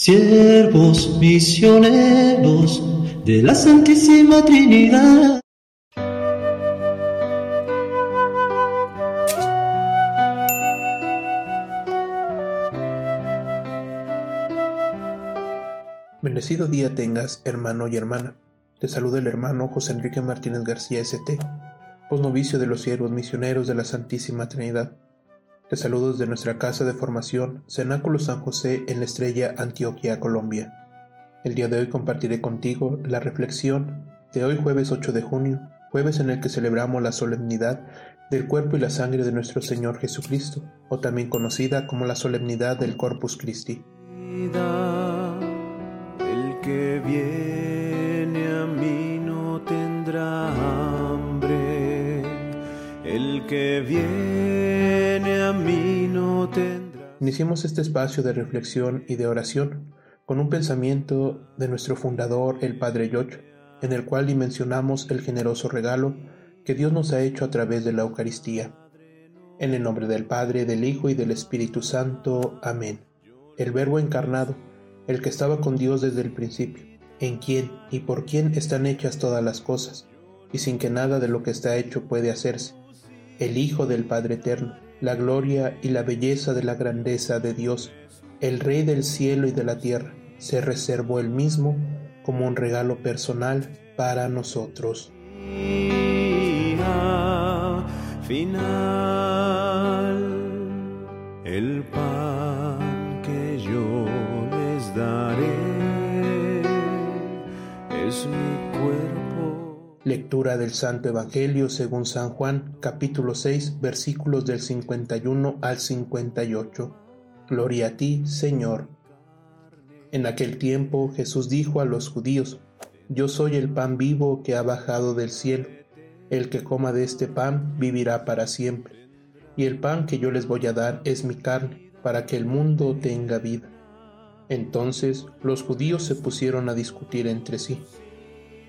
siervos misioneros de la Santísima Trinidad. Bendecido día tengas, hermano y hermana. Te saluda el hermano José Enrique Martínez García ST, posnovicio de los siervos misioneros de la Santísima Trinidad. Te saludo desde nuestra casa de formación, Cenáculo San José en la Estrella, Antioquia, Colombia. El día de hoy compartiré contigo la reflexión de hoy jueves 8 de junio, jueves en el que celebramos la solemnidad del cuerpo y la sangre de nuestro Señor Jesucristo, o también conocida como la solemnidad del Corpus Christi. El que viene a mí no tendrá hambre, el que viene Iniciemos este espacio de reflexión y de oración con un pensamiento de nuestro fundador, el Padre Yocho, en el cual dimensionamos el generoso regalo que Dios nos ha hecho a través de la Eucaristía. En el nombre del Padre, del Hijo y del Espíritu Santo. Amén. El Verbo encarnado, el que estaba con Dios desde el principio, en quien y por quien están hechas todas las cosas, y sin que nada de lo que está hecho puede hacerse. El Hijo del Padre Eterno la gloria y la belleza de la grandeza de Dios, el Rey del cielo y de la tierra, se reservó él mismo como un regalo personal para nosotros. Final, el pan que yo les daré es mi cuerpo Lectura del Santo Evangelio según San Juan, capítulo 6, versículos del 51 al 58. Gloria a ti, Señor. En aquel tiempo Jesús dijo a los judíos, Yo soy el pan vivo que ha bajado del cielo. El que coma de este pan vivirá para siempre. Y el pan que yo les voy a dar es mi carne, para que el mundo tenga vida. Entonces los judíos se pusieron a discutir entre sí.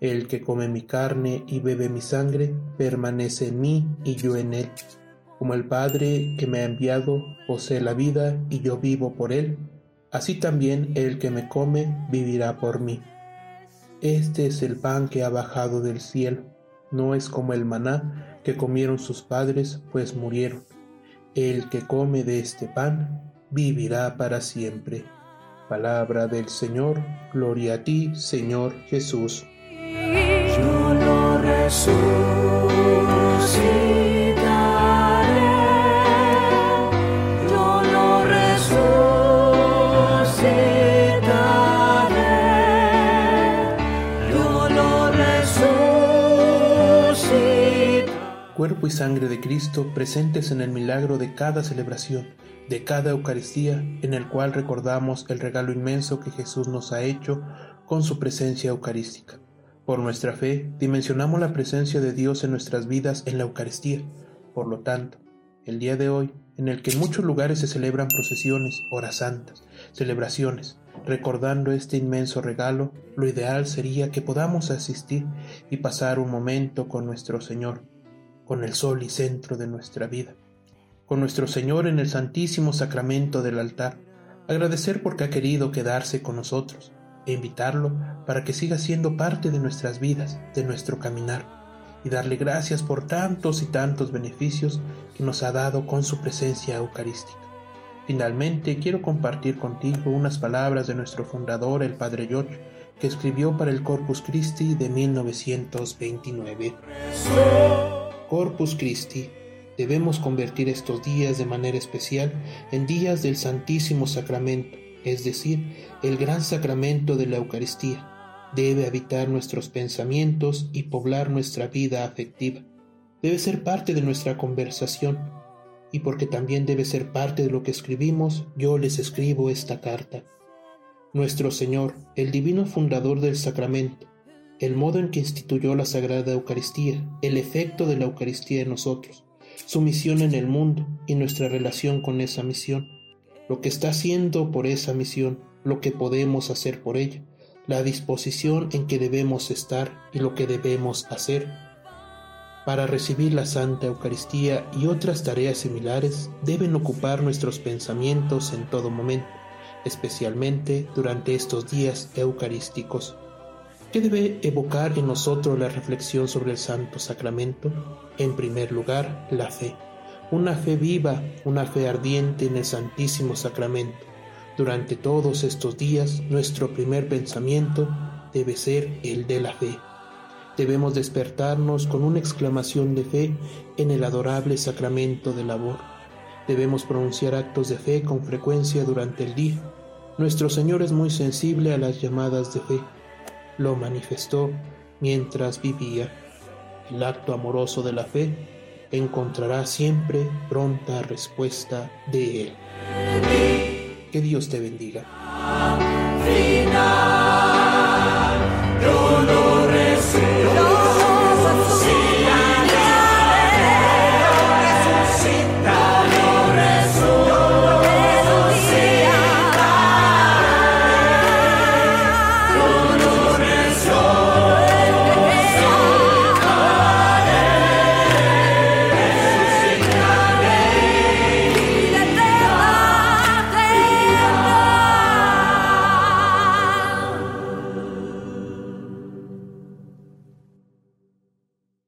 El que come mi carne y bebe mi sangre permanece en mí y yo en él. Como el Padre que me ha enviado posee la vida y yo vivo por él, así también el que me come vivirá por mí. Este es el pan que ha bajado del cielo, no es como el maná que comieron sus padres, pues murieron. El que come de este pan vivirá para siempre. Palabra del Señor, gloria a ti, Señor Jesús Cuerpo y sangre de Cristo presentes en el milagro de cada celebración, de cada Eucaristía, en el cual recordamos el regalo inmenso que Jesús nos ha hecho con su presencia eucarística. Por nuestra fe, dimensionamos la presencia de Dios en nuestras vidas en la Eucaristía. Por lo tanto, el día de hoy, en el que en muchos lugares se celebran procesiones, horas santas, celebraciones, recordando este inmenso regalo, lo ideal sería que podamos asistir y pasar un momento con nuestro Señor, con el sol y centro de nuestra vida, con nuestro Señor en el santísimo sacramento del altar, agradecer porque ha querido quedarse con nosotros, e invitarlo para que siga siendo parte de nuestras vidas, de nuestro caminar, y darle gracias por tantos y tantos beneficios que nos ha dado con su presencia eucarística. Finalmente, quiero compartir contigo unas palabras de nuestro fundador, el Padre George, que escribió para el Corpus Christi de 1929. Corpus Christi, debemos convertir estos días de manera especial en días del Santísimo Sacramento es decir, el gran sacramento de la Eucaristía, debe habitar nuestros pensamientos y poblar nuestra vida afectiva. Debe ser parte de nuestra conversación. Y porque también debe ser parte de lo que escribimos, yo les escribo esta carta. nuestro Señor, el divino fundador del sacramento, el modo en que instituyó la Sagrada Eucaristía, el efecto de la Eucaristía en nosotros, su misión en el mundo y nuestra relación con esa misión, lo que está haciendo por esa misión, lo que podemos hacer por ella, la disposición en que debemos estar y lo que debemos hacer. Para recibir la Santa Eucaristía y otras tareas similares deben ocupar nuestros pensamientos en todo momento, especialmente durante estos días eucarísticos. ¿Qué debe evocar en nosotros la reflexión sobre el Santo Sacramento? En primer lugar, la fe. Una fe viva, una fe ardiente en el Santísimo Sacramento. Durante todos estos días, nuestro primer pensamiento debe ser el de la fe. Debemos despertarnos con una exclamación de fe en el adorable sacramento del amor. Debemos pronunciar actos de fe con frecuencia durante el día. Nuestro Señor es muy sensible a las llamadas de fe lo manifestó mientras vivía. El acto amoroso de la fe encontrará siempre pronta respuesta de Él. Que Dios te bendiga.